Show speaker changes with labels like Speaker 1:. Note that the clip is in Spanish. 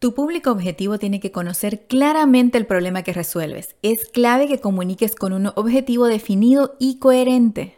Speaker 1: Tu público objetivo tiene que conocer claramente el problema que resuelves. Es clave que comuniques con un objetivo definido y coherente.